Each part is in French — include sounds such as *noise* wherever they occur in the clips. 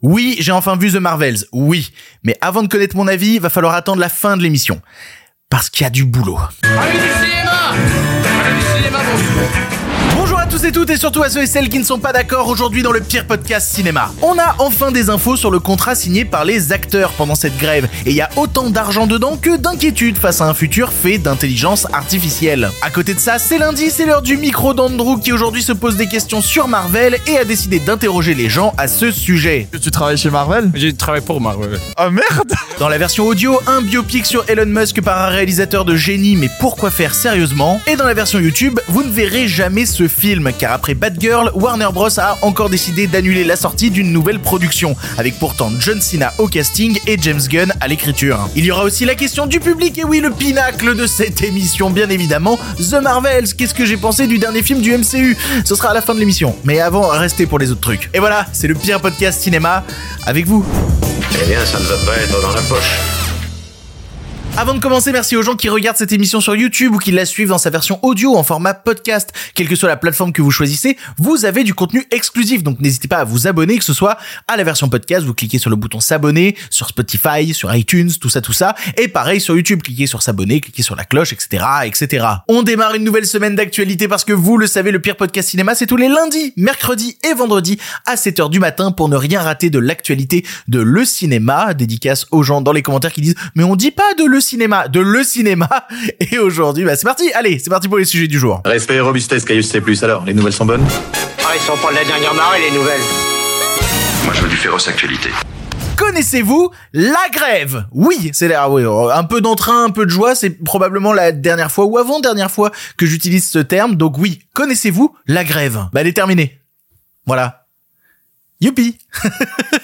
Oui, j'ai enfin vu The Marvels, oui. Mais avant de connaître mon avis, va falloir attendre la fin de l'émission. Parce qu'il y a du boulot. Tous et toutes et surtout à ceux et celles qui ne sont pas d'accord aujourd'hui dans le pire podcast cinéma. On a enfin des infos sur le contrat signé par les acteurs pendant cette grève et il y a autant d'argent dedans que d'inquiétude face à un futur fait d'intelligence artificielle. À côté de ça, c'est lundi, c'est l'heure du micro d'Andrew qui aujourd'hui se pose des questions sur Marvel et a décidé d'interroger les gens à ce sujet. Tu travailles chez Marvel? J'ai travaillé pour Marvel. Oh merde Dans la version audio, un biopic sur Elon Musk par un réalisateur de génie, mais pourquoi faire sérieusement? Et dans la version YouTube, vous ne verrez jamais ce film, car après Batgirl, Warner Bros a encore décidé d'annuler la sortie d'une nouvelle production, avec pourtant John Cena au casting et James Gunn à l'écriture. Il y aura aussi la question du public, et oui, le pinacle de cette émission, bien évidemment, The Marvels. Qu'est-ce que j'ai pensé du dernier film du MCU Ce sera à la fin de l'émission, mais avant, restez pour les autres trucs. Et voilà, c'est le pire podcast cinéma avec vous. Eh bien, ça ne va pas être dans la poche. Avant de commencer, merci aux gens qui regardent cette émission sur YouTube ou qui la suivent dans sa version audio en format podcast. Quelle que soit la plateforme que vous choisissez, vous avez du contenu exclusif. Donc n'hésitez pas à vous abonner, que ce soit à la version podcast, vous cliquez sur le bouton s'abonner, sur Spotify, sur iTunes, tout ça, tout ça. Et pareil sur YouTube, cliquez sur s'abonner, cliquez sur la cloche, etc., etc. On démarre une nouvelle semaine d'actualité parce que vous le savez, le pire podcast cinéma, c'est tous les lundis, mercredis et vendredis à 7h du matin pour ne rien rater de l'actualité de le cinéma. Dédicace aux gens dans les commentaires qui disent, mais on dit pas de le cinéma, de le cinéma. *laughs* Et aujourd'hui, bah c'est parti. Allez, c'est parti pour les sujets du jour. Respect et robustesse, Caius C+. Alors, les nouvelles sont bonnes Ah, ils sont pas de la dernière marée, les nouvelles. Moi, je veux du féroce actualité. Connaissez-vous la grève? Oui, c'est là, oui, un peu d'entrain, un peu de joie, c'est probablement la dernière fois ou avant-dernière fois que j'utilise ce terme. Donc oui, connaissez-vous la grève? Bah elle est terminée. Voilà. Youpi. *laughs*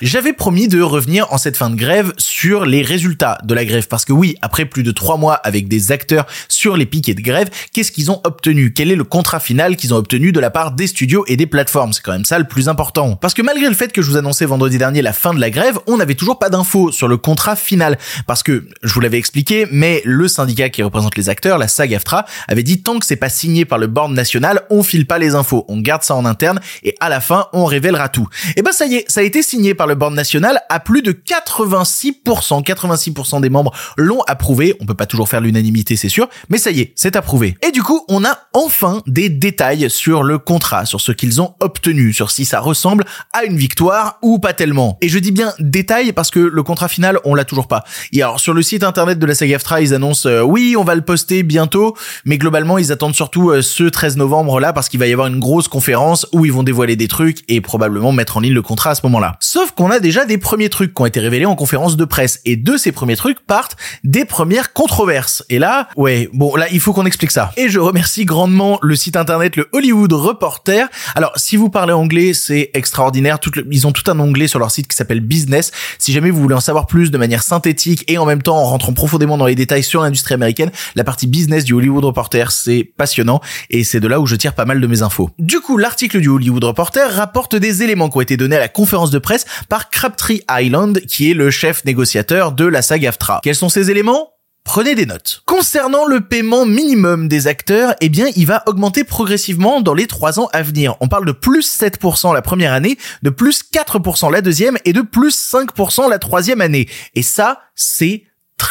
J'avais promis de revenir en cette fin de grève sur les résultats de la grève parce que oui, après plus de trois mois avec des acteurs sur les piquets de grève, qu'est-ce qu'ils ont obtenu? Quel est le contrat final qu'ils ont obtenu de la part des studios et des plateformes? C'est quand même ça le plus important. Parce que malgré le fait que je vous annonçais vendredi dernier la fin de la grève, on n'avait toujours pas d'infos sur le contrat final. Parce que je vous l'avais expliqué, mais le syndicat qui représente les acteurs, la SAG-AFTRA, avait dit tant que c'est pas signé par le board national, on file pas les infos, on garde ça en interne et à la fin on révélera tout. Ben ça y est, ça a été signé par le board national à plus de 86%. 86% des membres l'ont approuvé. On peut pas toujours faire l'unanimité, c'est sûr, mais ça y est, c'est approuvé. Et du coup, on a enfin des détails sur le contrat, sur ce qu'ils ont obtenu, sur si ça ressemble à une victoire ou pas tellement. Et je dis bien détails parce que le contrat final, on l'a toujours pas. Et alors, sur le site internet de la SAG-AFTRA, ils annoncent euh, oui, on va le poster bientôt, mais globalement, ils attendent surtout euh, ce 13 novembre là parce qu'il va y avoir une grosse conférence où ils vont dévoiler des trucs et probablement mettre en ligne le contrat à ce moment-là. Sauf qu'on a déjà des premiers trucs qui ont été révélés en conférence de presse et de ces premiers trucs partent des premières controverses. Et là, ouais, bon là, il faut qu'on explique ça. Et je remercie grandement le site internet le Hollywood Reporter. Alors, si vous parlez anglais, c'est extraordinaire. Tout le- ils ont tout un onglet sur leur site qui s'appelle Business. Si jamais vous voulez en savoir plus de manière synthétique et en même temps en rentrant profondément dans les détails sur l'industrie américaine, la partie business du Hollywood Reporter, c'est passionnant et c'est de là où je tire pas mal de mes infos. Du coup, l'article du Hollywood Reporter rapporte des éléments qui ont été donnés à la conférence de presse par Crabtree Island, qui est le chef négociateur de la saga AFTRA. Quels sont ces éléments? Prenez des notes. Concernant le paiement minimum des acteurs, eh bien, il va augmenter progressivement dans les trois ans à venir. On parle de plus 7% la première année, de plus 4% la deuxième et de plus 5% la troisième année. Et ça, c'est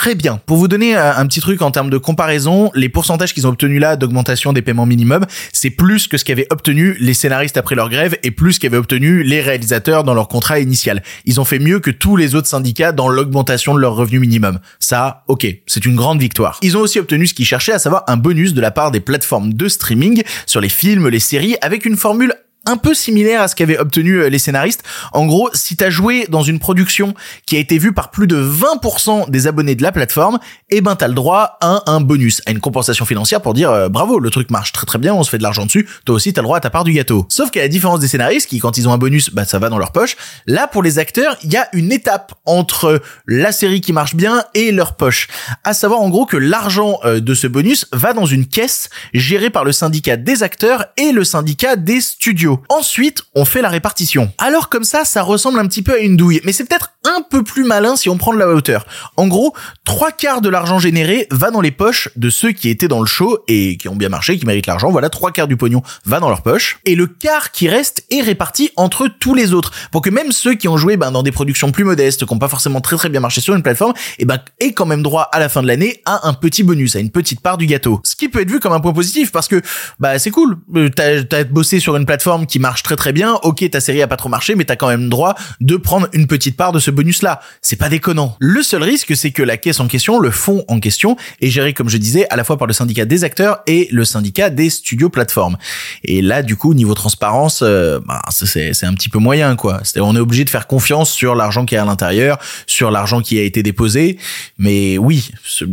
très bien. Pour vous donner un, un petit truc en termes de comparaison, les pourcentages qu'ils ont obtenus là d'augmentation des paiements minimums, c'est plus que ce qu'avaient obtenu les scénaristes après leur grève et plus qu'avaient obtenu les réalisateurs dans leur contrat initial. Ils ont fait mieux que tous les autres syndicats dans l'augmentation de leur revenu minimum. Ça, ok, c'est une grande victoire. Ils ont aussi obtenu ce qu'ils cherchaient, à savoir un bonus de la part des plateformes de streaming sur les films, les séries, avec une formule un peu similaire à ce qu'avaient obtenu euh, les scénaristes. En gros, si t'as joué dans une production qui a été vue par plus de 20% des abonnés de la plateforme, eh ben t'as le droit à un bonus, à une compensation financière pour dire euh, bravo, le truc marche très très bien, on se fait de l'argent dessus, toi aussi t'as le droit à ta part du gâteau. Sauf qu'à la différence des scénaristes qui quand ils ont un bonus, bah ça va dans leur poche, là pour les acteurs, il y a une étape entre la série qui marche bien et leur poche. À savoir en gros que l'argent euh, de ce bonus va dans une caisse gérée par le syndicat des acteurs et le syndicat des studios. Ensuite, on fait la répartition. Alors comme ça, ça ressemble un petit peu à une douille, mais c'est peut-être un peu plus malin si on prend de la hauteur. En gros, trois quarts de l'argent généré va dans les poches de ceux qui étaient dans le show et qui ont bien marché, qui méritent l'argent. Voilà, trois quarts du pognon va dans leur poche. Et le quart qui reste est réparti entre tous les autres. Pour que même ceux qui ont joué ben, dans des productions plus modestes, qui n'ont pas forcément très très bien marché sur une plateforme, et ben, aient quand même droit à la fin de l'année à un petit bonus, à une petite part du gâteau. Ce qui peut être vu comme un point positif parce que bah c'est cool. Euh, T'as as bossé sur une plateforme qui marche très très bien. Ok, ta série a pas trop marché, mais t'as quand même droit de prendre une petite part de ce bonus-là. C'est pas déconnant. Le seul risque, c'est que la caisse en question, le fonds en question, est géré, comme je disais, à la fois par le syndicat des acteurs et le syndicat des studios plateformes. Et là, du coup, niveau transparence, euh, bah, c'est un petit peu moyen, quoi. On est obligé de faire confiance sur l'argent qui est à l'intérieur, sur l'argent qui a été déposé. Mais oui,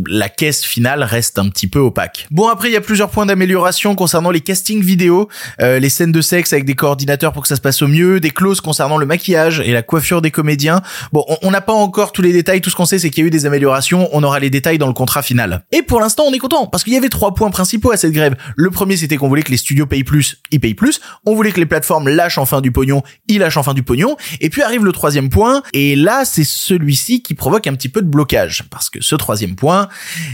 la caisse finale reste un petit peu opaque. Bon, après, il y a plusieurs points d'amélioration concernant les castings vidéo, euh, les scènes de sexe avec des coordinateurs pour que ça se passe au mieux, des clauses concernant le maquillage et la coiffure des comédiens. Bon, on- n'a pas encore tous les détails, tout ce qu'on sait c'est qu'il y a eu des améliorations, on aura les détails dans le contrat final. Et pour l'instant, on est content parce qu'il y avait trois points principaux à cette grève. Le premier, c'était qu'on voulait que les studios payent plus, ils payent plus. On voulait que les plateformes lâchent enfin du pognon, ils lâchent enfin du pognon. Et puis arrive le troisième point, et là, c'est celui-ci qui provoque un petit peu de blocage parce que ce troisième point,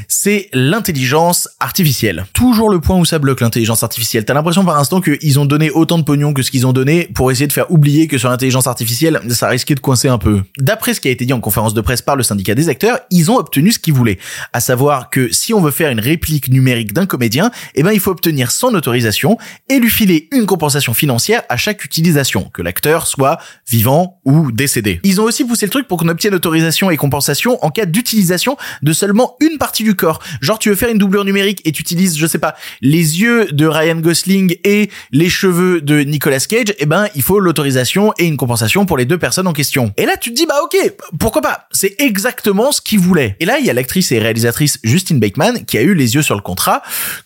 c'est l'intelligence artificielle. Toujours le point où ça bloque l'intelligence artificielle. T'as l'impression par instant qu'ils ont donné autant de pognon que ce qu'ils ont donné pour essayer de faire oublier que sur l'intelligence artificielle, ça risquait de coincer un peu. D'après ce qui a été dit en conférence de presse par le syndicat des acteurs, ils ont obtenu ce qu'ils voulaient. À savoir que si on veut faire une réplique numérique d'un comédien, eh ben, il faut obtenir son autorisation et lui filer une compensation financière à chaque utilisation, que l'acteur soit vivant ou décédé. Ils ont aussi poussé le truc pour qu'on obtienne autorisation et compensation en cas d'utilisation de seulement une partie du corps. Genre, tu veux faire une doublure numérique et tu utilises, je sais pas, les yeux de Ryan Gosling et les cheveux de Nicolas Cage, eh ben, il faut l'autorisation et une compensation pour les deux personnes en question. Et là, tu te dis, bah, ok, pourquoi pas? C'est exactement ce qu'ils voulaient. Et là, il y a l'actrice et réalisatrice Justine Bateman qui a eu les yeux sur le contrat,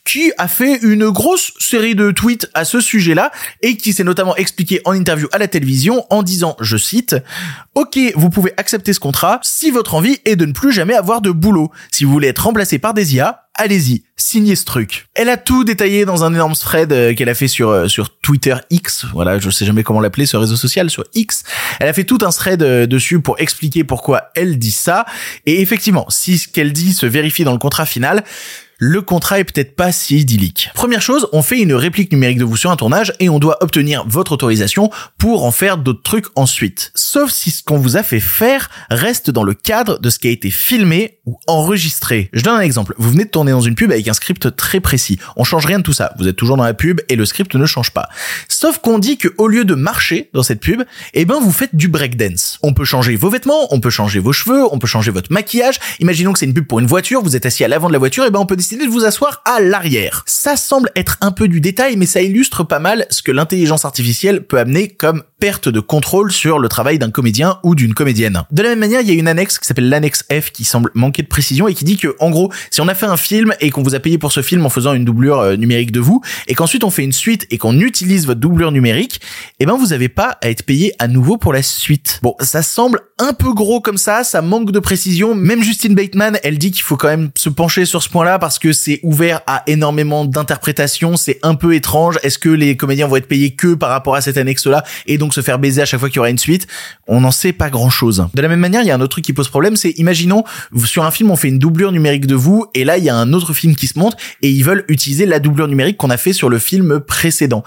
qui a fait une grosse série de tweets à ce sujet-là et qui s'est notamment expliqué en interview à la télévision en disant, je cite, Ok, vous pouvez accepter ce contrat si votre envie est de ne plus jamais avoir de boulot. Si vous voulez être remplacé par des IA, allez-y, signez ce truc. Elle a tout détaillé dans un énorme thread euh, qu'elle a fait sur euh, sur Twitter X, voilà, je sais jamais comment l'appeler ce réseau social sur X. Elle a fait tout un thread euh, dessus pour expliquer pourquoi elle dit ça et effectivement, si ce qu'elle dit se vérifie dans le contrat final, le contrat est peut-être pas si idyllique. Première chose, on fait une réplique numérique de vous sur un tournage et on doit obtenir votre autorisation pour en faire d'autres trucs ensuite. Sauf si ce qu'on vous a fait faire reste dans le cadre de ce qui a été filmé ou enregistré. Je donne un exemple. Vous venez de tourner dans une pub avec un script très précis. On change rien de tout ça. Vous êtes toujours dans la pub et le script ne change pas. Sauf qu'on dit que au lieu de marcher dans cette pub, eh ben vous faites du breakdance. On peut changer vos vêtements, on peut changer vos cheveux, on peut changer votre maquillage. Imaginons que c'est une pub pour une voiture, vous êtes assis à l'avant de la voiture, et ben on peut de vous asseoir à l'arrière. Ça semble être un peu du détail, mais ça illustre pas mal ce que l'intelligence artificielle peut amener comme perte de contrôle sur le travail d'un comédien ou d'une comédienne. De la même manière, il y a une annexe qui s'appelle l'annexe F qui semble manquer de précision et qui dit que, en gros, si on a fait un film et qu'on vous a payé pour ce film en faisant une doublure euh, numérique de vous, et qu'ensuite on fait une suite et qu'on utilise votre doublure numérique, eh ben vous avez pas à être payé à nouveau pour la suite. Bon, ça semble un peu gros comme ça, ça manque de précision. Même Justine Bateman, elle dit qu'il faut quand même se pencher sur ce point-là parce que c'est ouvert à énormément d'interprétations, c'est un peu étrange. Est-ce que les comédiens vont être payés que par rapport à cette annexe-là et donc se faire baiser à chaque fois qu'il y aura une suite? On n'en sait pas grand-chose. De la même manière, il y a un autre truc qui pose problème, c'est imaginons sur un film on fait une doublure numérique de vous et là il y a un autre film qui se monte et ils veulent utiliser la doublure numérique qu'on a fait sur le film précédent.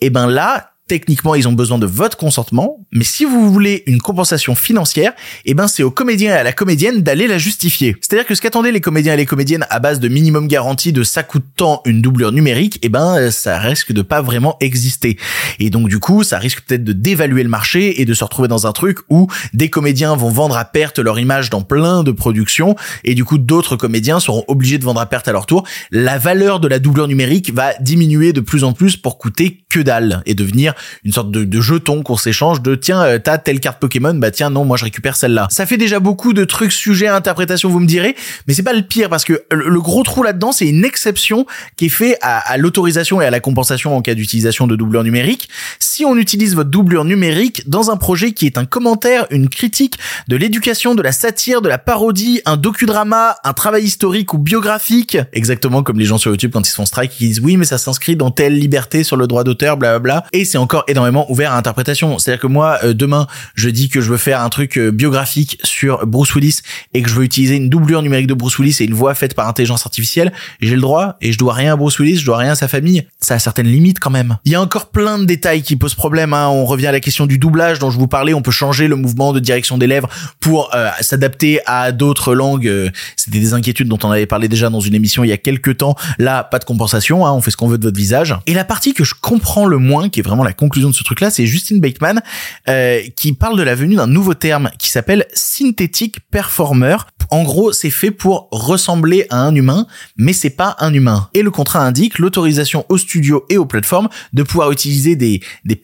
Et ben là, techniquement, ils ont besoin de votre consentement, mais si vous voulez une compensation financière, eh ben, c'est au comédien et à la comédienne d'aller la justifier. C'est-à-dire que ce qu'attendaient les comédiens et les comédiennes à base de minimum garantie de ça coûte tant une doublure numérique, eh ben, ça risque de pas vraiment exister. Et donc, du coup, ça risque peut-être de dévaluer le marché et de se retrouver dans un truc où des comédiens vont vendre à perte leur image dans plein de productions et du coup, d'autres comédiens seront obligés de vendre à perte à leur tour. La valeur de la doublure numérique va diminuer de plus en plus pour coûter que dalle et devenir une sorte de, de jeton qu'on s'échange de tiens euh, t'as telle carte Pokémon bah tiens non moi je récupère celle-là. Ça fait déjà beaucoup de trucs sujets à interprétation vous me direz mais c'est pas le pire parce que le, gros trou là-dedans c'est une exception qui est fait à, à l'autorisation et à la compensation en cas d'utilisation de doublure numérique si on utilise votre doublure numérique dans un projet qui est un commentaire une critique de l'éducation de la satire de la parodie un docudrama un travail historique ou biographique exactement comme les gens sur YouTube quand ils se font strike qui disent oui mais ça s'inscrit dans telle liberté sur le droit d'auteur blablabla et c'est encore énormément ouvert à interprétation. C'est-à-dire que moi, euh, demain, je dis que je veux faire un truc euh, biographique sur Bruce Willis et que je veux utiliser une doublure numérique de Bruce Willis et une voix faite par intelligence artificielle, j'ai le droit et je dois rien à Bruce Willis, je dois rien à sa famille. Ça a certaines limites quand même. Il y a encore plein de détails qui posent problème. Hein. On revient à la question du doublage dont je vous parlais. On peut changer le mouvement de direction des lèvres pour euh, s'adapter à d'autres langues. Euh, C'était des inquiétudes dont on avait parlé déjà dans une émission il y a quelques temps. Là, pas de compensation. Hein. On fait ce qu'on veut de votre visage. Et la partie que je comprends le moins, qui est vraiment la conclusion de ce truc-là, c'est Justin Bateman euh, qui parle de la venue d'un nouveau terme qui s'appelle synthétique performer. En gros, c'est fait pour ressembler à un humain, mais c'est pas un humain. Et le contrat indique l'autorisation aux studios et aux plateformes de pouvoir utiliser des, des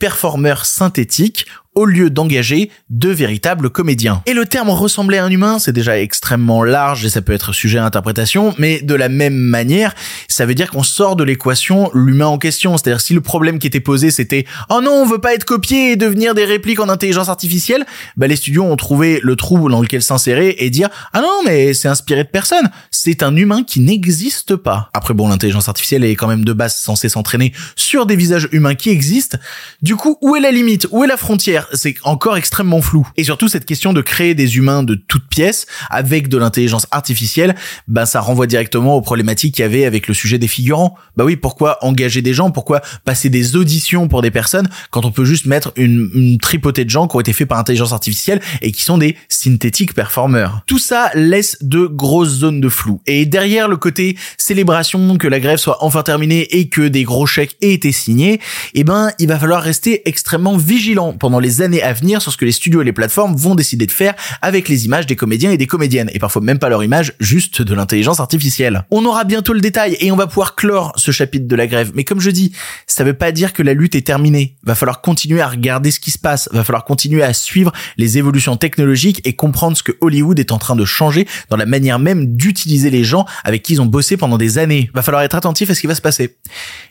synthétiques au lieu d'engager de véritables comédiens. Et le terme ressembler à un humain, c'est déjà extrêmement large et ça peut être sujet à interprétation, mais de la même manière, ça veut dire qu'on sort de l'équation l'humain en question. C'est-à-dire si le problème qui était posé c'était oh non, on veut pas être copié et devenir des répliques en intelligence artificielle, bah les studios ont trouvé le trou dans lequel s'insérer et dire ah non mais c'est inspiré de personne, c'est un humain qui n'existe pas. Après bon, l'intelligence artificielle est quand même de base censée s'entraîner sur des visages humains qui existent. Du coup, où est la limite? Où est la frontière? C'est encore extrêmement flou. Et surtout, cette question de créer des humains de toutes pièces avec de l'intelligence artificielle, ben, ça renvoie directement aux problématiques qu'il y avait avec le sujet des figurants. Bah oui, pourquoi engager des gens? Pourquoi passer des auditions pour des personnes quand on peut juste mettre une, une tripotée de gens qui ont été faits par intelligence artificielle et qui sont des synthétiques performeurs? Tout ça laisse de grosses zones de flou. Et derrière le côté célébration que la grève soit enfin terminée et que des gros chèques aient été signés, eh ben, il va falloir rester extrêmement vigilant pendant les années à venir sur ce que les studios et les plateformes vont décider de faire avec les images des comédiens et des comédiennes, et parfois même pas leur image, juste de l'intelligence artificielle. On aura bientôt le détail et on va pouvoir clore ce chapitre de la grève, mais comme je dis, ça veut pas dire que la lutte est terminée. Va falloir continuer à regarder ce qui se passe, va falloir continuer à suivre les évolutions technologiques et comprendre ce que Hollywood est en train de changer dans la manière même d'utiliser les gens avec qui ils ont bossé pendant des années. Va falloir être attentif à ce qui va se passer.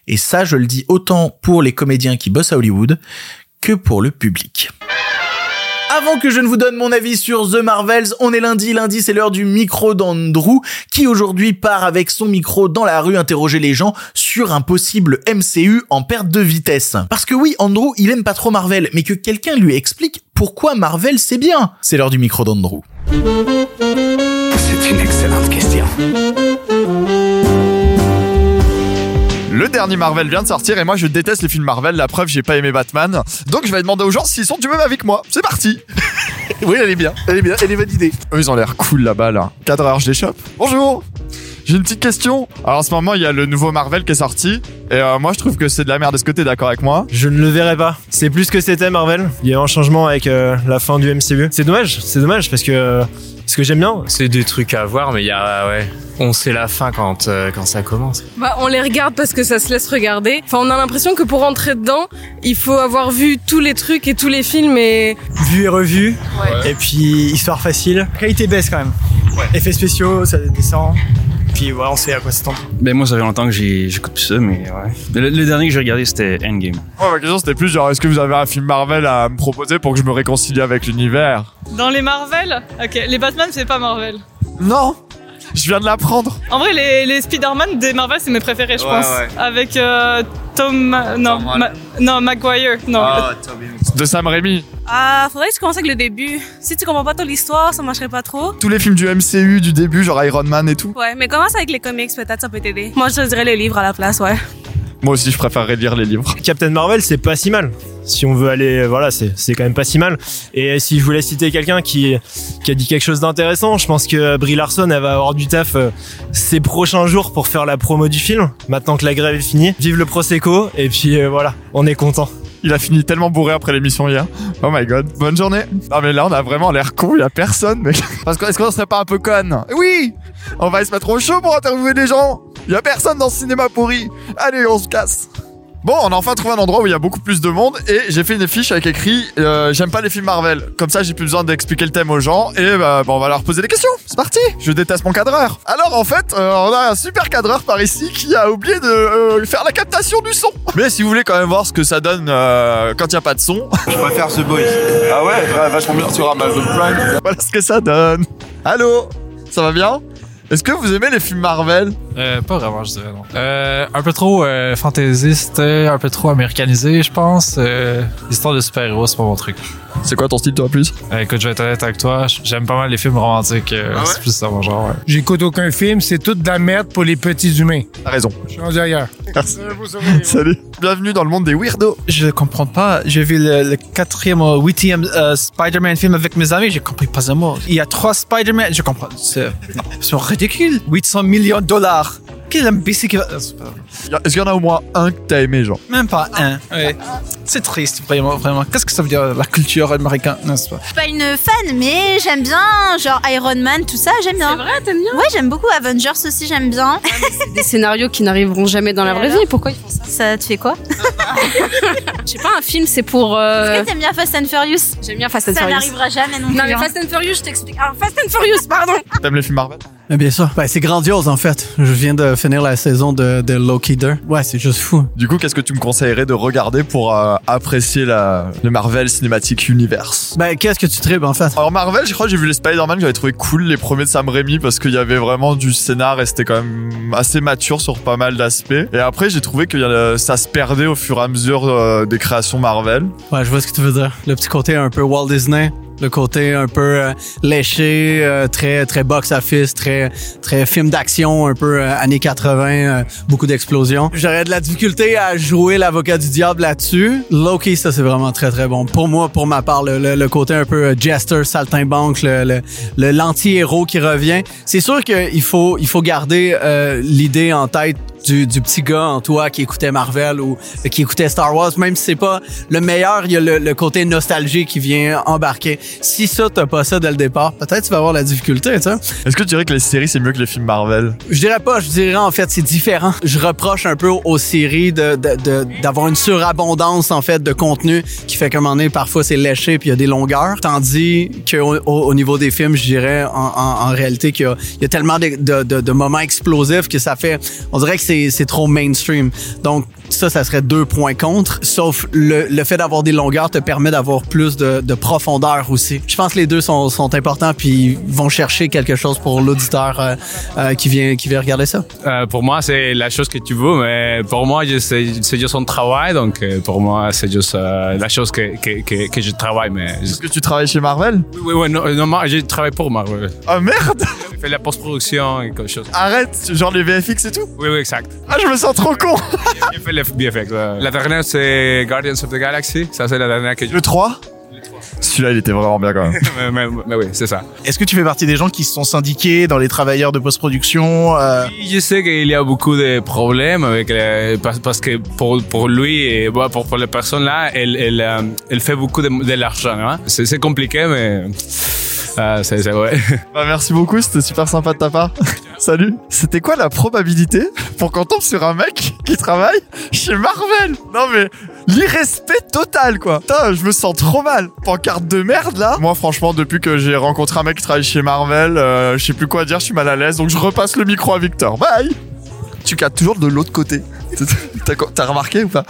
Et ça, je le dis autant pour les comédiens qui bossent à Hollywood que pour le public. Avant que je ne vous donne mon avis sur The Marvels, on est lundi, lundi c'est l'heure du micro d'Andrew qui aujourd'hui part avec son micro dans la rue interroger les gens sur un possible MCU en perte de vitesse. Parce que oui, Andrew, il aime pas trop Marvel, mais que quelqu'un lui explique pourquoi Marvel c'est bien. C'est l'heure du micro d'Andrew. C'est une excellente question. Dernier Marvel vient de sortir et moi je déteste les films Marvel, la preuve j'ai pas aimé Batman. Donc je vais demander aux gens s'ils sont du même avec moi. C'est parti *laughs* Oui, elle est bien, elle est bien, elle est validée. Eux ils ont l'air cool là-bas là. Cadreur, je les chope. Bonjour j'ai une petite question. Alors en ce moment, il y a le nouveau Marvel qui est sorti. Et euh, moi, je trouve que c'est de la merde. Est-ce que t'es d'accord avec moi? Je ne le verrai pas. C'est plus que c'était Marvel. Il y a eu un changement avec euh, la fin du MCU. C'est dommage, c'est dommage parce que ce que j'aime bien. C'est des trucs à voir, mais il y a ouais. On sait la fin quand euh, quand ça commence. Bah, on les regarde parce que ça se laisse regarder. Enfin, on a l'impression que pour rentrer dedans, il faut avoir vu tous les trucs et tous les films et Vu et revu. Et puis histoire facile. Qualité baisse quand même. Effets spéciaux, ça descend. Puis voilà, on sait à quoi s'attendre. Ben moi ça fait longtemps que j'ai- j'écoute plus ça, mais ouais. Le, le dernier que j'ai regardé c'était Endgame. Ouais, ma question c'était plus genre, est-ce que vous avez un film Marvel à me proposer pour que je me réconcilie avec l'univers? Dans les Marvel? Ok, les Batman, c'est pas Marvel. Non Je viens de l'apprendre. En vrai, les, les Spider-Man des Marvel, c'est mes préférés, je Ouais, pense. ouais. Avec euh, Tom... Non, Tom Holland. Ma- non, Maguire. Non. De Sam Raimi. Ah, faudrait que je commence avec le début. Si tu comprends pas toute l'histoire, ça marcherait pas trop. Tous les films du MCU du début, genre Iron Man et tout. Ouais, mais commence avec les comics, peut-être ça peut t'aider. Moi, je dirais le livre à la place, ouais. Moi aussi, je préférerais lire les livres. Captain Marvel, c'est pas si mal. Si on veut aller, voilà, c'est quand même pas si mal. Et si je voulais citer quelqu'un qui qui a dit quelque chose d'intéressant, je pense que Brie Larson, elle va avoir du taf euh, ces prochains jours pour faire la promo du film. Maintenant que la grève est finie, vive le prosecco et puis euh, voilà, on est content. Il a fini tellement bourré après l'émission hier. Oh my god. Bonne journée. Non mais là on a vraiment l'air con, il a personne mais *laughs* parce que est-ce qu'on serait pas un peu conne Oui. On va se mettre au chaud pour interviewer des gens. Il y a personne dans ce cinéma pourri. Allez, on se casse. Bon, on a enfin trouvé un endroit où il y a beaucoup plus de monde et j'ai fait une fiche avec écrit euh, j'aime pas les films Marvel. Comme ça, j'ai plus besoin d'expliquer le thème aux gens et bah, bah, on va leur poser des questions. C'est parti. Je déteste mon cadreur. Alors en fait, euh, on a un super cadreur par ici qui a oublié de euh, faire la captation du son. Mais si vous voulez quand même voir ce que ça donne euh, quand il y a pas de son, Je préfère The Boys. Ah ouais, vachement bien sur Amazon Prime. voilà ce que ça donne. Allô? Ça va bien? Est-ce que vous aimez les films Marvel? Euh, pas vraiment, je dirais non. Euh, un peu trop euh, fantaisiste, un peu trop américanisé, je pense. Euh, L'histoire de super-héros, c'est pas mon truc. C'est quoi ton style, toi, plus? Euh, écoute, je vais être honnête avec toi, j'aime pas mal les films romantiques. euh, C'est plus ça, mon genre, ouais. J'écoute aucun film, c'est toute de la merde pour les petits humains. T'as raison. Je suis rendu ailleurs. Merci. *laughs* Salut. Bienvenue dans le monde des weirdos. Je comprends pas. J'ai vu le, le quatrième ou huitième euh, Spider-Man film avec mes amis. J'ai compris pas un mot. Il y a trois Spider-Man. Je comprends. C'est c'est ridicule. 800 millions de dollars. Quel imbécile qui va... euh, c'est Est-ce qu'il y en a au moins un que t'as aimé, genre Même pas un. Ouais. C'est triste, vraiment, vraiment. Qu'est-ce que ça veut dire, la culture américaine? N'est-ce pas Je suis pas une fan, mais j'aime bien, genre Iron Man, tout ça, j'aime bien. C'est vrai, t'aimes bien? Ouais, j'aime beaucoup Avengers aussi, j'aime bien. Des scénarios qui n'arriveront jamais dans la vraie vie. Pourquoi ils font ça? Ça te fait quoi? Je sais pas, un film, c'est pour. euh, Est-ce que t'aimes bien Fast and Furious? J'aime bien Fast and Ça Furious. n'arrivera jamais non plus. Non, mais hein. Fast and Furious, je t'explique. Alors, Fast and Furious, pardon. T'aimes les films Marvel? Bien sûr. Ben, c'est grandiose, en fait. Je viens de finir la saison de, de Loki 2. Ouais, c'est juste fou. Du coup, qu'est-ce que tu me conseillerais de regarder pour euh, apprécier la, le Marvel Cinematic Universe? Ben, qu'est-ce que tu tripes, en fait? Alors Marvel, je crois que j'ai vu les Spider-Man que j'avais trouvé cool, les premiers de Sam Raimi, parce qu'il y avait vraiment du scénar et c'était quand même assez mature sur pas mal d'aspects. Et après, j'ai trouvé que y a- ça se perdait au fur et à mesure euh, des créations Marvel. Ouais, je vois ce que tu veux dire. Le petit côté un peu Walt Disney. Le côté un peu euh, léché, euh, très très box-office, très très film d'action, un peu euh, années 80, euh, beaucoup d'explosions. J'aurais de la difficulté à jouer l'avocat du diable là-dessus. Loki, ça c'est vraiment très très bon. Pour moi, pour ma part, le, le- le côté un peu jester, saltimbanque, le le- l'anti-héros qui revient. C'est sûr qu'il faut il faut garder l'idée en tête du, du petit gars en toi qui écoutait Marvel ou euh, qui écoutait Star Wars, même si c'est pas le meilleur, il y a le, le côté nostalgie qui vient embarquer. Si ça, t'as pas ça dès le départ, peut-être tu vas avoir la difficulté, tu sais. Est-ce que tu dirais que les séries c'est mieux que les films Marvel? Je dirais pas, je dirais en fait c'est différent. Je reproche un peu aux séries de de- de- d'avoir une surabondance en fait de contenu qui fait qu'à un moment donné parfois c'est léché puis il y a des longueurs. Tandis que au, au- au niveau des films, je dirais en, en, en réalité qu'il y a, il y a tellement de, de, de, de moments explosifs que ça fait, on dirait que c'est c'est trop mainstream. Donc ça, ça serait deux points contre. Sauf le, le fait d'avoir des longueurs te permet d'avoir plus de, de profondeur aussi. Je pense que les deux sont, sont importants puis vont chercher quelque chose pour l'auditeur euh, euh, qui vient qui vient regarder ça. Euh, pour moi, c'est la chose que tu veux, mais pour moi, je- c'est c'est juste un travail, donc pour moi, c'est juste euh, la chose que, que, que, que je travaille. Mais Est-ce que tu travailles chez Marvel? Oui, oui, oui, non, non, moi, je travaille pour Marvel. Ah merde Je fais la post-production et quelque chose. Arrête, genre les VFX et tout? Oui, oui, exact. Ah, je me sens trop con J'ai fait euh. La dernière, c'est Guardians of the Galaxy. Ça, c'est la dernière que j'ai. Le 3 Celui-là, il était vraiment bien quand même. *laughs* mais, mais, mais oui, c'est ça. Est-ce que tu fais partie des gens qui se sont syndiqués dans les travailleurs de post-production euh, Je sais qu'il y a beaucoup de problèmes avec les- parce, parce que pour, pour lui et bon, pour, pour les personnes là, elle, elle, euh, elle fait beaucoup de, de l'argent. Hein? C'est c'est compliqué, mais euh, c'est ouais. *laughs* Bah merci beaucoup, c'était super sympa de ta part. *laughs* Salut. C'était quoi la probabilité pour qu'on tombe sur un mec qui travaille chez Marvel? Non mais l'irrespect total quoi. Putain, je me sens trop mal. Pancarte de merde là. Moi franchement, depuis que j'ai rencontré un mec qui travaille chez Marvel, euh, je sais plus quoi dire, je suis mal à l'aise, donc je repasse le micro à Victor. Bye. Tu captes toujours de l'autre côté. *laughs* T'as remarqué ou pas?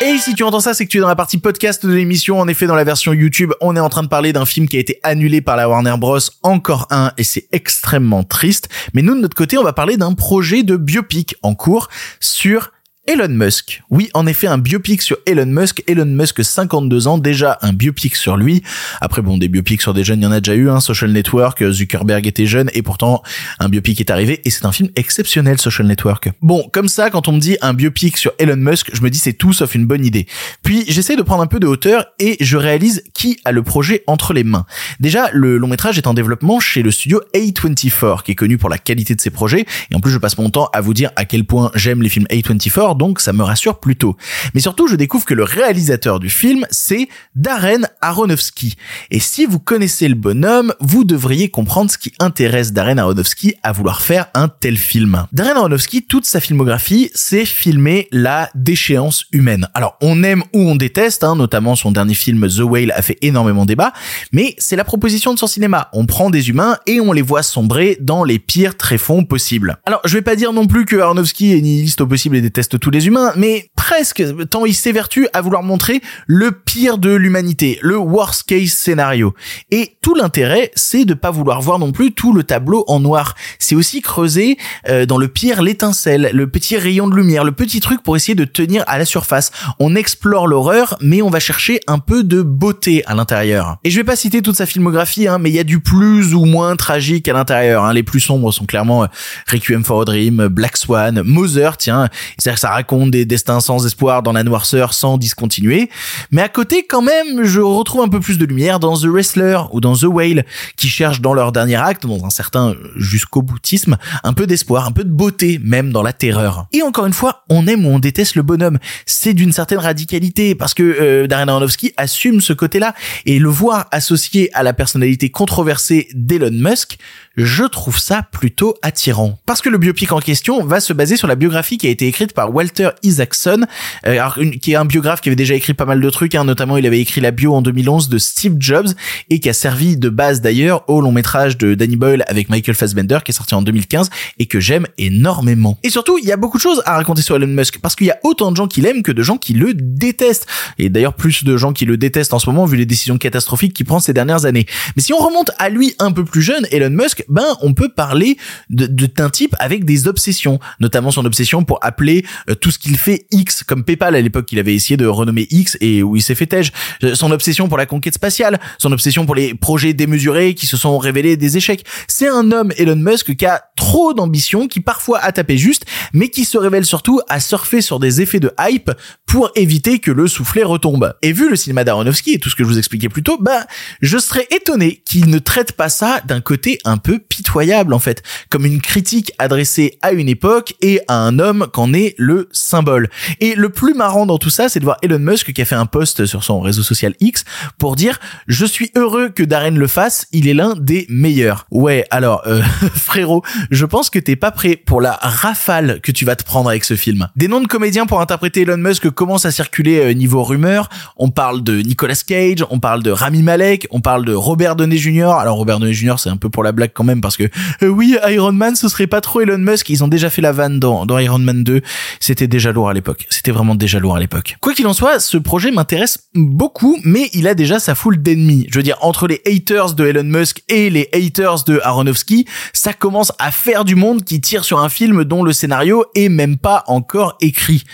Et si tu entends ça, c'est que tu es dans la partie podcast de l'émission. En effet, dans la version YouTube, on est en train de parler d'un film qui a été annulé par la Warner Bros. Encore un, et c'est extrêmement triste. Mais nous, de notre côté, on va parler d'un projet de biopic en cours sur Elon Musk. Oui, en effet, un biopic sur Elon Musk. Elon Musk, 52 ans, déjà un biopic sur lui. Après, bon, des biopics sur des jeunes, il y en a déjà eu, un Social Network, Zuckerberg était jeune, et pourtant, un biopic est arrivé, et c'est un film exceptionnel, Social Network. Bon, comme ça, quand on me dit un biopic sur Elon Musk, je me dis c'est tout sauf une bonne idée. Puis, j'essaie de prendre un peu de hauteur, et je réalise qui a le projet entre les mains. Déjà, le long métrage est en développement chez le studio A24, qui est connu pour la qualité de ses projets, et en plus, je passe mon temps à vous dire à quel point j'aime les films A24, donc ça me rassure plutôt. Mais surtout, je découvre que le réalisateur du film, c'est Darren Aronofsky. Et si vous connaissez le bonhomme, vous devriez comprendre ce qui intéresse Darren Aronofsky à vouloir faire un tel film. Darren Aronofsky, toute sa filmographie, c'est filmer la déchéance humaine. Alors, on aime ou on déteste, hein, notamment son dernier film The Whale a fait énormément débat, mais c'est la proposition de son cinéma. On prend des humains et on les voit sombrer dans les pires tréfonds possibles. Alors, je vais pas dire non plus que Aronofsky est nihiliste au possible et déteste tout tous les humains, mais presque, tant il s'évertue à vouloir montrer le pire de l'humanité, le worst case scénario. Et tout l'intérêt, c'est de pas vouloir voir non plus tout le tableau en noir. C'est aussi creuser euh, dans le pire l'étincelle, le petit rayon de lumière, le petit truc pour essayer de tenir à la surface. On explore l'horreur, mais on va chercher un peu de beauté à l'intérieur. Et je vais pas citer toute sa filmographie, hein, mais il y a du plus ou moins tragique à l'intérieur. Hein. Les plus sombres sont clairement euh, Requiem for a Dream, Black Swan, Mother, tiens, ça raconte des destins sans espoir dans la noirceur sans discontinuer. Mais à côté, quand même, je retrouve un peu plus de lumière dans The Wrestler ou dans The Whale, qui cherchent dans leur dernier acte, dans un certain jusqu'au boutisme, un peu d'espoir, un peu de beauté, même dans la terreur. Et encore une fois, on aime ou on déteste le bonhomme. C'est d'une certaine radicalité, parce que euh, Darren Aronofsky assume ce côté-là, et le voir associé à la personnalité controversée d'Elon Musk, je trouve ça plutôt attirant. Parce que le biopic en question va se baser sur la biographie qui a été écrite par Walter Isaacson, euh, qui est un biographe qui avait déjà écrit pas mal de trucs, hein, notamment il avait écrit la bio en 2011 de Steve Jobs, et qui a servi de base d'ailleurs au long métrage de Danny Boyle avec Michael Fassbender, qui est sorti en 2015, et que j'aime énormément. Et surtout, il y a beaucoup de choses à raconter sur Elon Musk, parce qu'il y a autant de gens qui l'aiment que de gens qui le détestent. Et d'ailleurs, plus de gens qui le détestent en ce moment, vu les décisions catastrophiques qu'il prend ces dernières années. Mais si on remonte à lui un peu plus jeune, Elon Musk, ben, on peut parler de, de- d'un type avec des obsessions, notamment son obsession pour appeler tout ce qu'il fait X, comme PayPal à l'époque qu'il avait essayé de renommer X et où il s'est fait tège. Euh, Son obsession pour la conquête spatiale, son obsession pour les projets démesurés qui se sont révélés des échecs. C'est un homme, Elon Musk, qui a trop d'ambition, qui parfois a tapé juste, mais qui se révèle surtout à surfer sur des effets de hype pour éviter que le soufflet retombe. Et vu le cinéma d'Aronofsky et tout ce que je vous expliquais plus tôt, bah, je serais étonné qu'il ne traite pas ça d'un côté un peu pitoyable, en fait, comme une critique adressée à une époque et à un homme qu'en est le symbole. Et le plus marrant dans tout ça, c'est de voir Elon Musk qui a fait un post sur son réseau social X pour dire je suis heureux que Darren le fasse, il est l'un des meilleurs. Ouais, alors euh, *laughs* frérot, je pense que t'es pas prêt pour la rafale que tu vas te prendre avec ce film. Des noms de comédiens pour interpréter Elon Musk commencent à circuler euh, niveau rumeur. On parle de Nicolas Cage, on parle de Rami Malek, on parle de Robert Downey Jr. Alors Robert Downey Jr. c'est un peu pour la blague quand même parce que euh, oui, Iron Man ce serait pas trop Elon Musk, ils ont déjà fait la vanne dans, dans Iron Man 2, c'était déjà lourd à l'époque. C'était vraiment déjà lourd à l'époque. Quoi qu'il en soit, ce projet m'intéresse beaucoup, mais il a déjà sa foule d'ennemis. Je veux dire, entre les haters de Elon Musk et les haters de Aronofsky, ça commence à faire du monde qui tire sur un film dont le scénario est même pas encore écrit.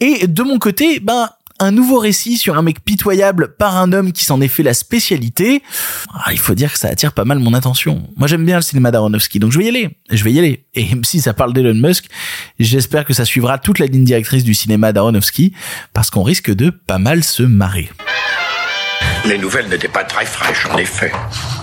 Et de mon côté, ben, un nouveau récit sur un mec pitoyable par un homme qui s'en est fait la spécialité, ah, il faut dire que ça attire pas mal mon attention. Moi j'aime bien le cinéma d'Aronofsky, donc je vais y aller, je vais y aller. Et même si ça parle d'Elon Musk, j'espère que ça suivra toute la ligne directrice du cinéma d'Aronofsky, parce qu'on risque de pas mal se marrer. Les nouvelles n'étaient pas très fraîches, en effet.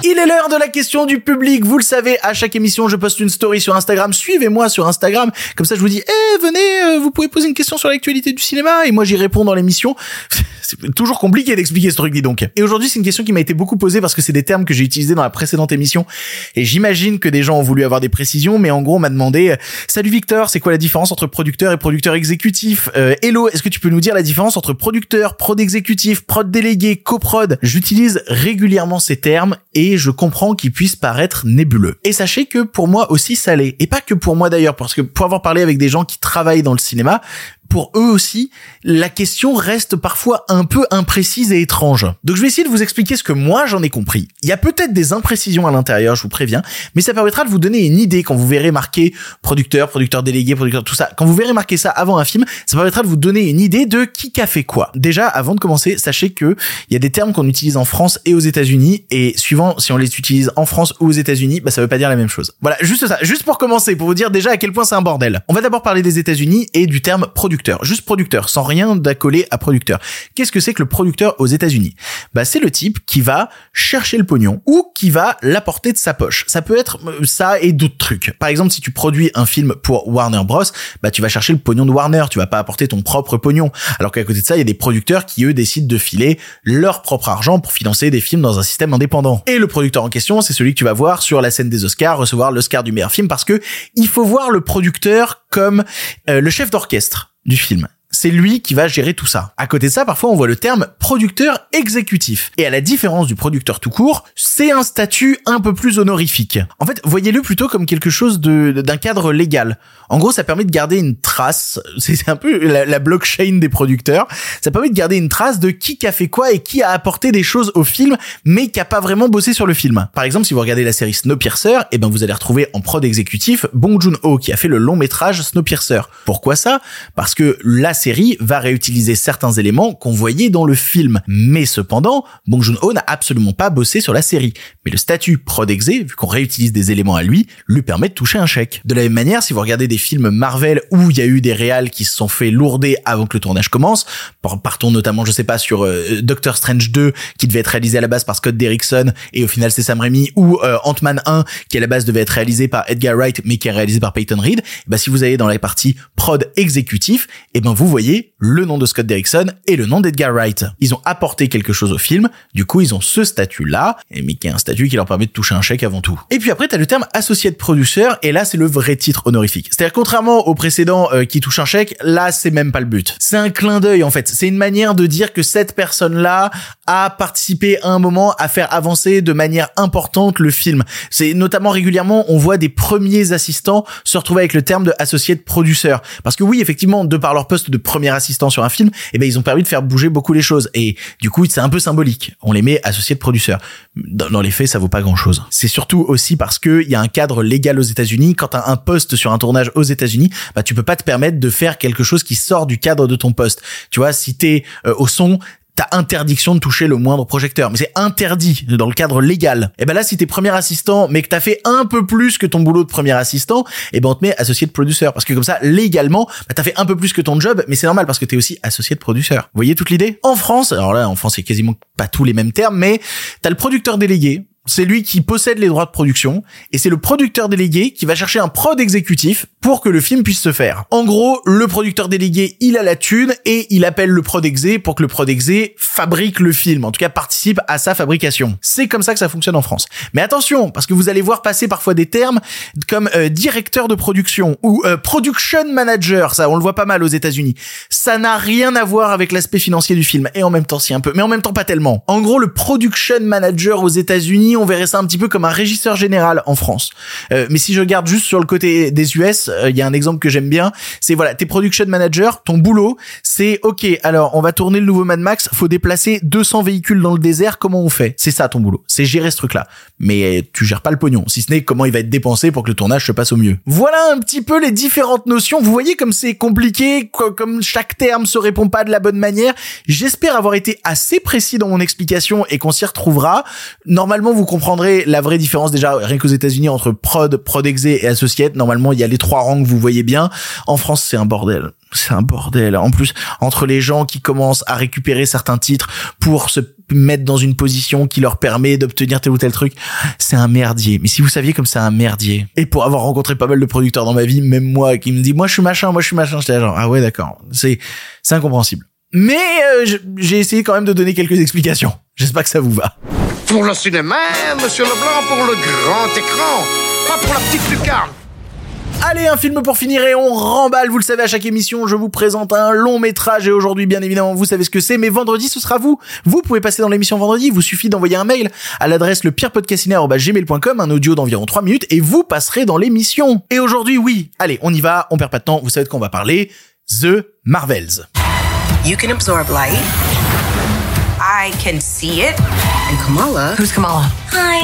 Il est l'heure de la question du public. Vous le savez, à chaque émission, je poste une story sur Instagram. Suivez-moi sur Instagram. Comme ça, je vous dis, eh, venez, euh, vous pouvez poser une question sur l'actualité du cinéma. Et moi, j'y réponds dans l'émission. *laughs* c'est toujours compliqué d'expliquer ce truc, dis donc. Et aujourd'hui, c'est une question qui m'a été beaucoup posée parce que c'est des termes que j'ai utilisés dans la précédente émission. Et j'imagine que des gens ont voulu avoir des précisions, mais en gros, on m'a demandé, euh, salut Victor, c'est quoi la différence entre producteur et producteur exécutif? Euh, hello, est-ce que tu peux nous dire la différence entre producteur, prod exécutif, prod délégué, coprod? J'utilise régulièrement ces termes et je comprends qu'ils puissent paraître nébuleux. Et sachez que pour moi aussi ça l'est. Et pas que pour moi d'ailleurs, parce que pour avoir parlé avec des gens qui travaillent dans le cinéma, pour eux aussi, la question reste parfois un peu imprécise et étrange. Donc je vais essayer de vous expliquer ce que moi j'en ai compris. Il y a peut-être des imprécisions à l'intérieur, je vous préviens, mais ça permettra de vous donner une idée quand vous verrez marqué producteur, producteur délégué, producteur, tout ça. Quand vous verrez marqué ça avant un film, ça permettra de vous donner une idée de qui a fait quoi. Déjà, avant de commencer, sachez que il y a des termes qu'on utilise en France et aux États-Unis, et suivant si on les utilise en France ou aux États-Unis, bah ça veut pas dire la même chose. Voilà, juste ça, juste pour commencer, pour vous dire déjà à quel point c'est un bordel. On va d'abord parler des États-Unis et du terme producteur, juste producteur, sans rien d'accolé à producteur. Qu'est-ce que c'est que le producteur aux États-Unis? Bah c'est le type qui va chercher le pognon ou qui va l'apporter de sa poche. Ça peut être euh, ça et d'autres trucs. Par exemple, si tu produis un film pour Warner Bros, bah tu vas chercher le pognon de Warner, tu vas pas apporter ton propre pognon. Alors qu'à côté de ça, il y a des producteurs qui eux décident de filer leur propre argent pour financer des films dans un système indépendant. Et le producteur en question, c'est celui que tu vas voir sur la scène des Oscars recevoir l'Oscar du meilleur film parce que il faut voir le producteur comme euh, le chef d'orchestre du film. C'est lui qui va gérer tout ça. À côté de ça, parfois on voit le terme producteur exécutif. Et à la différence du producteur tout court, c'est un statut un peu plus honorifique. En fait, voyez-le plutôt comme quelque chose d'un cadre légal. En gros, ça permet de garder une trace. *laughs* C'est un peu la, la blockchain des producteurs. Ça permet de garder une trace de qui a fait quoi et qui a apporté des choses au film, mais qui a pas vraiment bossé sur le film. Par exemple, si vous regardez la série Snowpiercer, eh ben vous allez retrouver en prod exécutif Bong Joon-ho qui a fait le long métrage Snowpiercer. Pourquoi ça? Parce que la série va réutiliser certains éléments qu'on voyait dans le film. Mais cependant, Bong Joon-ho n'a absolument pas bossé sur la série. Mais le statut prod exé, vu qu'on réutilise des éléments à lui, lui permet de toucher un chèque. De la même manière, si vous regardez des films Marvel où il y a eu des réals qui se sont fait lourder avant que le tournage commence, partons notamment, je sais pas, sur euh, Doctor Strange 2 qui devait être réalisé à la base par Scott Derrickson et au final c'est Sam Raimi ou euh, Ant-Man 1 qui à la base devait être réalisé par Edgar Wright mais qui est réalisé par Peyton Reed. Bah si vous allez dans la partie prod exécutif, et ben vous voyez le nom de Scott Derrickson et le nom d'Edgar Wright. Ils ont apporté quelque chose au film, du coup ils ont ce statut-là, mais qui est un statut qui leur permet de toucher un chèque avant tout. Et puis après t'as le terme associé de producteur et là c'est le vrai titre honorifique. C'est-à-dire contrairement au précédent euh, qui touche un chèque, là c'est même pas le but. C'est un clin d'œil en fait. C'est une manière de dire que cette personne-là a participé à un moment à faire avancer de manière importante le film. C'est notamment régulièrement on voit des premiers assistants se retrouver avec le terme de associé de producteur. Parce que oui, effectivement, de par leur poste de premier assistant sur un film, eh ben ils ont permis de faire bouger beaucoup les choses. Et du coup, c'est un peu symbolique. On les met associés de producteurs. Dans, les faits, ça vaut pas grand chose. C'est surtout aussi parce que il y a un cadre légal aux États-Unis. Quand t'as un poste sur un tournage aux États-Unis, bah tu peux pas te permettre de faire quelque chose qui sort du cadre de ton poste. Tu vois, si t'es euh, au son, t'as interdiction de toucher le moindre projecteur. Mais c'est interdit dans le cadre légal. Et ben là, si t'es premier assistant, mais que t'as fait un peu plus que ton boulot de premier assistant, et ben on te met associé de producteur. Parce que comme ça, légalement, bah, t'as fait un peu plus que ton job, mais c'est normal parce que t'es aussi associé de producteur. Vous voyez toute l'idée? En France, alors là, en France, c'est quasiment pas tous les mêmes termes, mais t'as le producteur délégué, c'est lui qui possède les droits de production et c'est le producteur délégué qui va chercher un prod exécutif pour que le film puisse se faire. En gros, le producteur délégué, il a la thune et il appelle le prod exé pour que le prod exé fabrique le film, en tout cas participe à sa fabrication. C'est comme ça que ça fonctionne en France. Mais attention, parce que vous allez voir passer parfois des termes comme euh, directeur de production ou euh, production manager, ça on le voit pas mal aux États-Unis. Ça n'a rien à voir avec l'aspect financier du film et en même temps si un peu, mais en même temps pas tellement. En gros, le production manager aux États-Unis, on verrait ça un petit peu comme un régisseur général en France. Euh, mais si je regarde juste sur le côté des US, euh, il y a un exemple que j'aime bien, c'est voilà, tes production manager, ton boulot, c'est OK, alors on va tourner le nouveau Mad Max, faut déplacer 200 véhicules dans le désert, comment on fait? C'est ça ton boulot, c'est gérer ce truc-là. Mais tu gères pas le pognon, si ce n'est comment il va être dépensé pour que le tournage se passe au mieux. Voilà un petit peu les différentes notions. Vous voyez comme c'est compliqué, comme chaque terme se répond pas de la bonne manière. J'espère avoir été assez précis dans mon explication et qu'on s'y retrouvera. Normalement, vous comprendrez la vraie différence déjà rien qu'aux États-Unis entre prod, prod exé et associate. Normalement, il y a les trois rangs que vous voyez bien. En France, c'est un bordel. C'est un bordel. En plus, entre les gens qui commencent à récupérer certains titres pour se mettre dans une position qui leur permet d'obtenir tel ou tel truc, c'est un merdier. Mais si vous saviez comme c'est un merdier. Et pour avoir rencontré pas mal de producteurs dans ma vie, même moi qui me dit moi je suis machin, moi je suis machin, j'étais genre ah ouais d'accord. C'est c'est incompréhensible. Mais euh, j'ai essayé quand même de donner quelques explications. J'espère que ça vous va. Pour le cinéma, monsieur Leblanc, pour le grand écran, pas pour la petite lucarne. Allez, un film pour finir et on remballe. Vous le savez, à chaque émission, je vous présente un long métrage et aujourd'hui, bien évidemment, vous savez ce que c'est, mais vendredi, ce sera vous. Vous pouvez passer dans l'émission vendredi. Il vous suffit d'envoyer un mail à l'adresse lepirepodcastiné.gmail.com, un audio d'environ 3 minutes et vous passerez dans l'émission. Et aujourd'hui, oui. Allez, on y va. On perd pas de temps. Vous savez de quoi on va parler. The Marvels. You can absorb light. I can see it. And Kamala. Who's Kamala? Hi.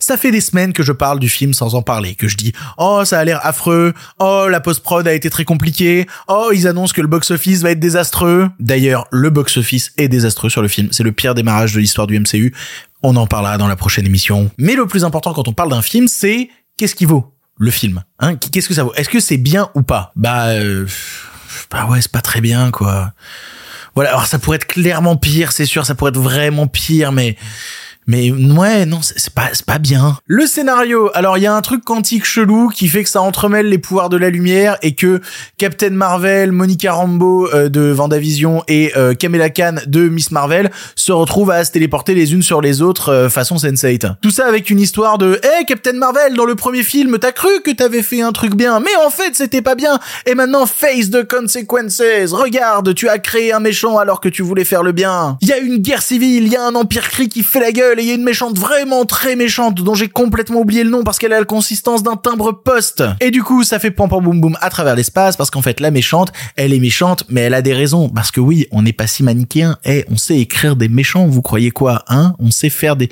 Ça fait des semaines que je parle du film sans en parler, que je dis "Oh, ça a l'air affreux. Oh, la post-prod a été très compliquée. Oh, ils annoncent que le box-office va être désastreux." D'ailleurs, le box-office est désastreux sur le film. C'est le pire démarrage de l'histoire du MCU. On en parlera dans la prochaine émission. Mais le plus important quand on parle d'un film, c'est qu'est-ce qui vaut le film Hein? Qu'est-ce que ça vaut? Est-ce que c'est bien ou pas? Bah euh, bah ouais, c'est pas très bien quoi. Voilà, alors ça pourrait être clairement pire, c'est sûr, ça pourrait être vraiment pire mais Mais ouais, non, c'est pas, pas bien. Le scénario, alors il y a un truc quantique chelou qui fait que ça entremêle les pouvoirs de la lumière et que Captain Marvel, Monica Rambeau euh, de Vendavision et euh, Kamala Khan de Miss Marvel se retrouvent à se téléporter les unes sur les autres euh, façon Sense8. Tout ça avec une histoire de Hey Captain Marvel, dans le premier film, t'as cru que t'avais fait un truc bien, mais en fait c'était pas bien. Et maintenant face the consequences. Regarde, tu as créé un méchant alors que tu voulais faire le bien. Il y a une guerre civile, il y a un empire cri qui fait la gueule et il y a une méchante vraiment très méchante dont j'ai complètement oublié le nom parce qu'elle a la consistance d'un timbre poste. Et du coup, ça fait pam pam boum boum à travers l'espace parce qu'en fait la méchante, elle est méchante mais elle a des raisons parce que oui, on n'est pas si manichéen. Eh, on sait écrire des méchants, vous croyez quoi, hein? On sait faire des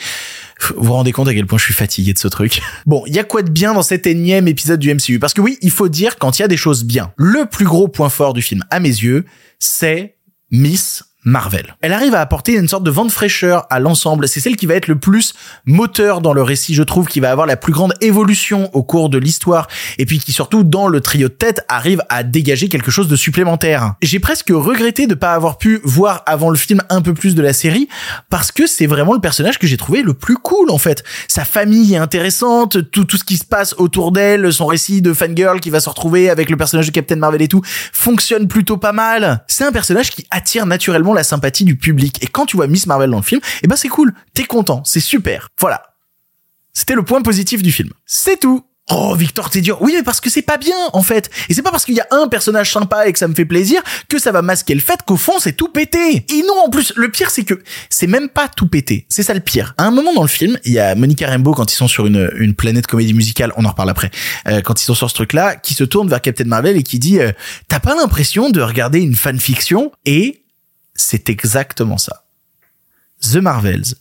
vous vous rendez compte à quel point je suis fatigué de ce truc? *laughs* Bon, il y a quoi de bien dans cet énième épisode du MCU Parce que oui, il faut dire quand il y a des choses bien. Le plus gros point fort du film, à mes yeux, c'est Miss Marvel. Elle arrive à apporter une sorte de vent de fraîcheur à l'ensemble. C'est celle qui va être le plus moteur dans le récit, je trouve, qui va avoir la plus grande évolution au cours de l'histoire. Et puis qui surtout, dans le trio de tête, arrive à dégager quelque chose de supplémentaire. J'ai presque regretté de pas avoir pu voir avant le film un peu plus de la série, parce que c'est vraiment le personnage que j'ai trouvé le plus cool, en fait. Sa famille est intéressante, tout, tout ce qui se passe autour d'elle, son récit de fangirl qui va se retrouver avec le personnage de Captain Marvel et tout, fonctionne plutôt pas mal. C'est un personnage qui attire naturellement la sympathie du public. Et quand tu vois Miss Marvel dans le film, eh ben c'est cool, t'es content, c'est super. Voilà. C'était le point positif du film. C'est tout. Oh, Victor, t'es dur. Oui, mais parce que c'est pas bien, en fait. Et c'est pas parce qu'il y a un personnage sympa et que ça me fait plaisir que ça va masquer le fait qu'au fond, c'est tout pété. Et non, en plus, le pire, c'est que c'est même pas tout pété. C'est ça le pire. À un moment dans le film, il y a Monica Rambeau quand ils sont sur une, une planète comédie musicale, on en reparle après, euh, quand ils sont sur ce truc-là, qui se tourne vers Captain Marvel et qui dit, euh, t'as pas l'impression de regarder une fanfiction? Et c'est exactement ça. The Marvels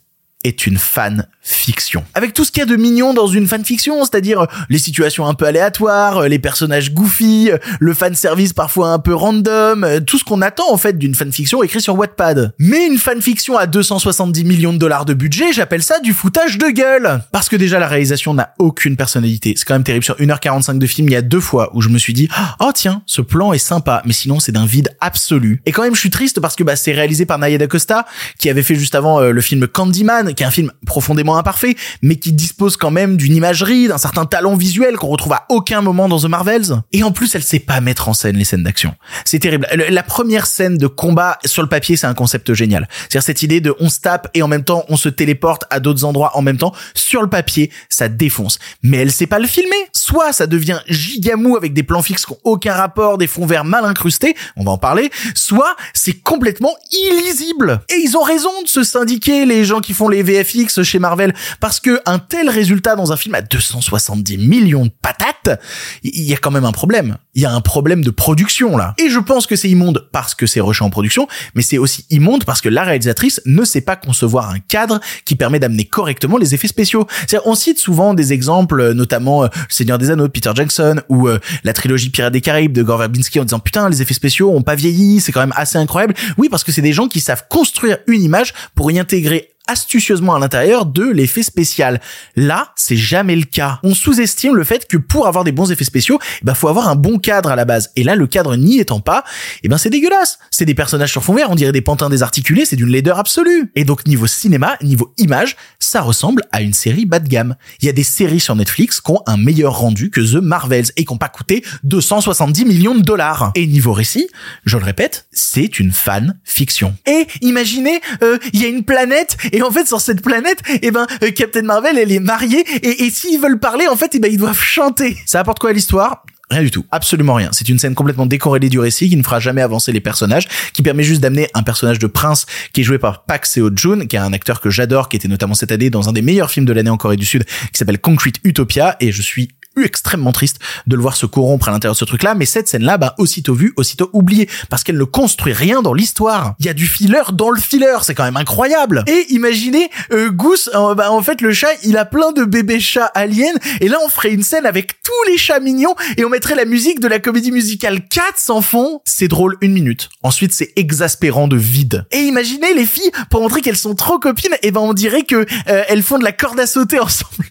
est une fan fiction. Avec tout ce qu'il y a de mignon dans une fanfiction, c'est-à-dire euh, les situations un peu aléatoires, euh, les personnages goofy, euh, le fan service parfois un peu random, tout ce qu'on attend en fait d'une fanfiction écrite sur Wattpad. Mais une fanfiction à 270 millions de dollars de budget, j'appelle ça du foutage de gueule. Parce que déjà la réalisation n'a aucune personnalité. C'est quand même terrible. Sur 1h45 de film, il y a deux fois où je me suis dit, oh tiens, ce plan est sympa, mais sinon c'est d'un vide absolu. Et quand même je suis triste parce que bah, c'est réalisé par Naya Costa, qui avait fait juste avant le film Candyman, qui est un film profondément imparfait, mais qui dispose quand même d'une imagerie, d'un certain talent visuel qu'on retrouve à aucun moment dans The Marvels. Et en plus, elle sait pas mettre en scène les scènes d'action. C'est terrible. Le- La première scène de combat sur le papier, c'est un concept génial. C'est-à-dire cette idée de on se tape et en même temps on se téléporte à d'autres endroits en même temps. Sur le papier, ça défonce. Mais elle sait pas le filmer. Soit ça devient gigamou avec des plans fixes qui ont aucun rapport, des fonds verts mal incrustés, on va en parler, soit c'est complètement illisible. Et ils ont raison de se syndiquer, les gens qui font les VFX chez Marvel, parce que un tel résultat dans un film à 270 millions de patates, il y a quand même un problème. Il y a un problème de production là. Et je pense que c'est immonde parce que c'est rushé en production, mais c'est aussi immonde parce que la réalisatrice ne sait pas concevoir un cadre qui permet d'amener correctement les effets spéciaux. On cite souvent des exemples, euh, notamment euh, Seigneur des Anneaux de Peter Jackson ou euh, la trilogie Pirates des Caraïbes de Gore Verbinski en disant putain les effets spéciaux ont pas vieilli, c'est quand même assez incroyable. Oui, parce que c'est des gens qui savent construire une image pour y intégrer astucieusement à l'intérieur de l'effet spécial. Là, c'est jamais le cas. On sous-estime le fait que pour avoir des bons effets spéciaux, eh ben faut avoir un bon cadre à la base. Et là, le cadre n'y étant pas, eh ben c'est dégueulasse. C'est des personnages sur fond vert, on dirait des pantins désarticulés, c'est d'une laideur absolue. Et donc niveau cinéma, niveau image, ça ressemble à une série bas de gamme. Il y a des séries sur Netflix qui ont un meilleur rendu que The Marvels et qui n'ont pas coûté 270 millions de dollars. Et niveau récit, je le répète, c'est une fan fiction. Et imaginez, euh, il y a une planète et en fait sur cette planète, eh ben euh, Captain Marvel elle est mariée et, et s'ils veulent parler en fait, eh ben ils doivent chanter. Ça apporte quoi à l'histoire? Rien du tout, absolument rien. C'est une scène complètement décorrélée du récit qui ne fera jamais avancer les personnages, qui permet juste d'amener un personnage de prince qui est joué par Park Seo Joon, qui est un acteur que j'adore, qui était notamment cette année dans un des meilleurs films de l'année en Corée du Sud, qui s'appelle Concrete Utopia, et je suis extrêmement triste de le voir se corrompre à l'intérieur de ce truc-là, mais cette scène-là, bah, aussitôt vue, aussitôt oubliée, parce qu'elle ne construit rien dans l'histoire. Il y a du filler dans le filler, c'est quand même incroyable. Et imaginez, euh, Goose, bah, en fait, le chat, il a plein de bébés chats aliens, et là, on ferait une scène avec tous les chats mignons, et on mettrait la musique de la comédie musicale Cats en fond. C'est drôle une minute. Ensuite, c'est exaspérant de vide. Et imaginez les filles, pour montrer qu'elles sont trop copines, et ben, on dirait que euh, elles font de la corde à sauter *laughs* ensemble.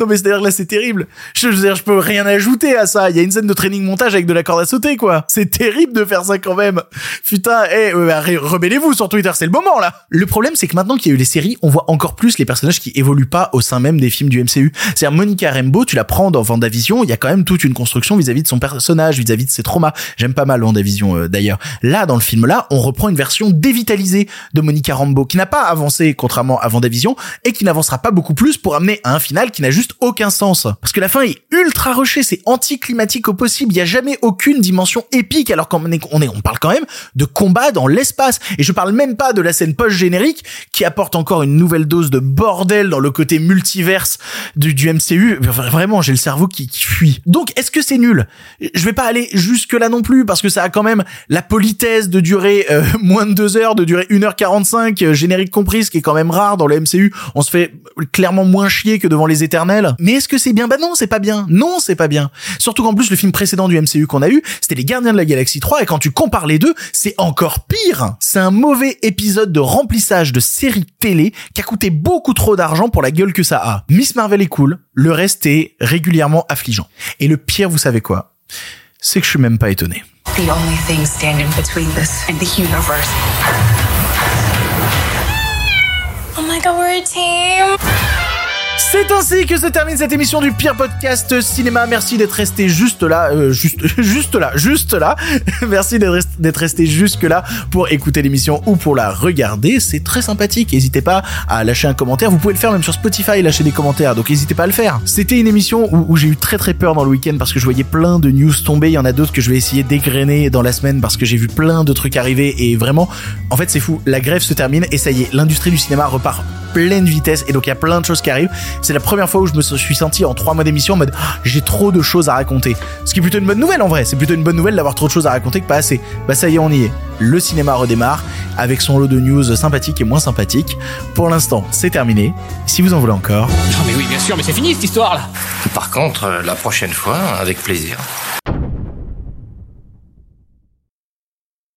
Non mais c'est-à-dire là c'est terrible. Je veux dire je peux rien ajouter à ça. Il y a une scène de training montage avec de la corde à sauter quoi. C'est terrible de faire ça quand même. Putain, eh euh, bah, re- rebellez-vous sur Twitter, c'est le moment là. Le problème c'est que maintenant qu'il y a eu les séries, on voit encore plus les personnages qui évoluent pas au sein même des films du MCU. C'est-à-dire Monica Rambeau, tu la prends dans Vendavision, il y a quand même toute une construction vis-à-vis de son personnage, vis-à-vis de ses traumas. J'aime pas mal Vendavision euh, d'ailleurs. Là dans le film là, on reprend une version dévitalisée de Monica Rambeau qui n'a pas avancé contrairement à Vendavision et qui n'avancera pas beaucoup plus pour amener à un final qui n'a juste aucun sens. Parce que la fin est ultra rushée, c'est anticlimatique au possible, il y a jamais aucune dimension épique alors qu'on est, on est, on parle quand même de combat dans l'espace. Et je parle même pas de la scène post-générique qui apporte encore une nouvelle dose de bordel dans le côté multiverse du, du MCU. Vraiment, j'ai le cerveau qui, qui fuit. Donc, est-ce que c'est nul? Je vais pas aller jusque là non plus parce que ça a quand même la politesse de durer euh, *laughs* moins de deux heures, de durer 1h45, euh, générique compris, ce qui est quand même rare dans le MCU. On se fait clairement moins chier que devant les Mais est-ce que c'est bien? Bah non, c'est pas bien. Non, c'est pas bien. Surtout qu'en plus, le film précédent du MCU qu'on a eu, c'était les Gardiens de la Galaxie 3 et quand tu compares les deux, c'est encore pire. C'est un mauvais épisode de remplissage de série télé qui a coûté beaucoup trop d'argent pour la gueule que ça a. Miss Marvel est cool, le reste est régulièrement affligeant. Et le pire, vous savez quoi? C'est que je suis même pas étonné. Oh my god, we're a team. C'est ainsi que se termine cette émission du pire podcast cinéma. Merci d'être resté juste là, euh, juste, *laughs* juste là, juste là. *laughs* Merci d'être rest- d'être resté jusque là pour écouter l'émission ou pour la regarder. C'est très sympathique. N'hésitez pas à lâcher un commentaire. Vous pouvez le faire même sur Spotify, lâcher des commentaires. Donc n'hésitez pas à le faire. C'était une émission où, où j'ai eu très très peur dans le week-end parce que je voyais plein de news tomber. Il y en a d'autres que je vais essayer d'égrener dans la semaine parce que j'ai vu plein de trucs arriver et vraiment, en fait, c'est fou. La grève se termine et ça y est, l'industrie du cinéma repart pleine vitesse et donc il y a plein de choses qui arrivent. C'est la première fois où je me suis senti en trois mois d'émission en mode Ah, j'ai trop de choses à raconter. Ce qui est plutôt une bonne nouvelle en vrai. C'est plutôt une bonne nouvelle d'avoir trop de choses à raconter que pas assez. Bah ça y est, on y est. Le cinéma redémarre avec son lot de news sympathiques et moins sympathiques. Pour l'instant, c'est terminé. Si vous en voulez encore, Non mais oui, bien sûr, mais c'est fini cette histoire là. Par contre, euh, la prochaine fois, avec plaisir.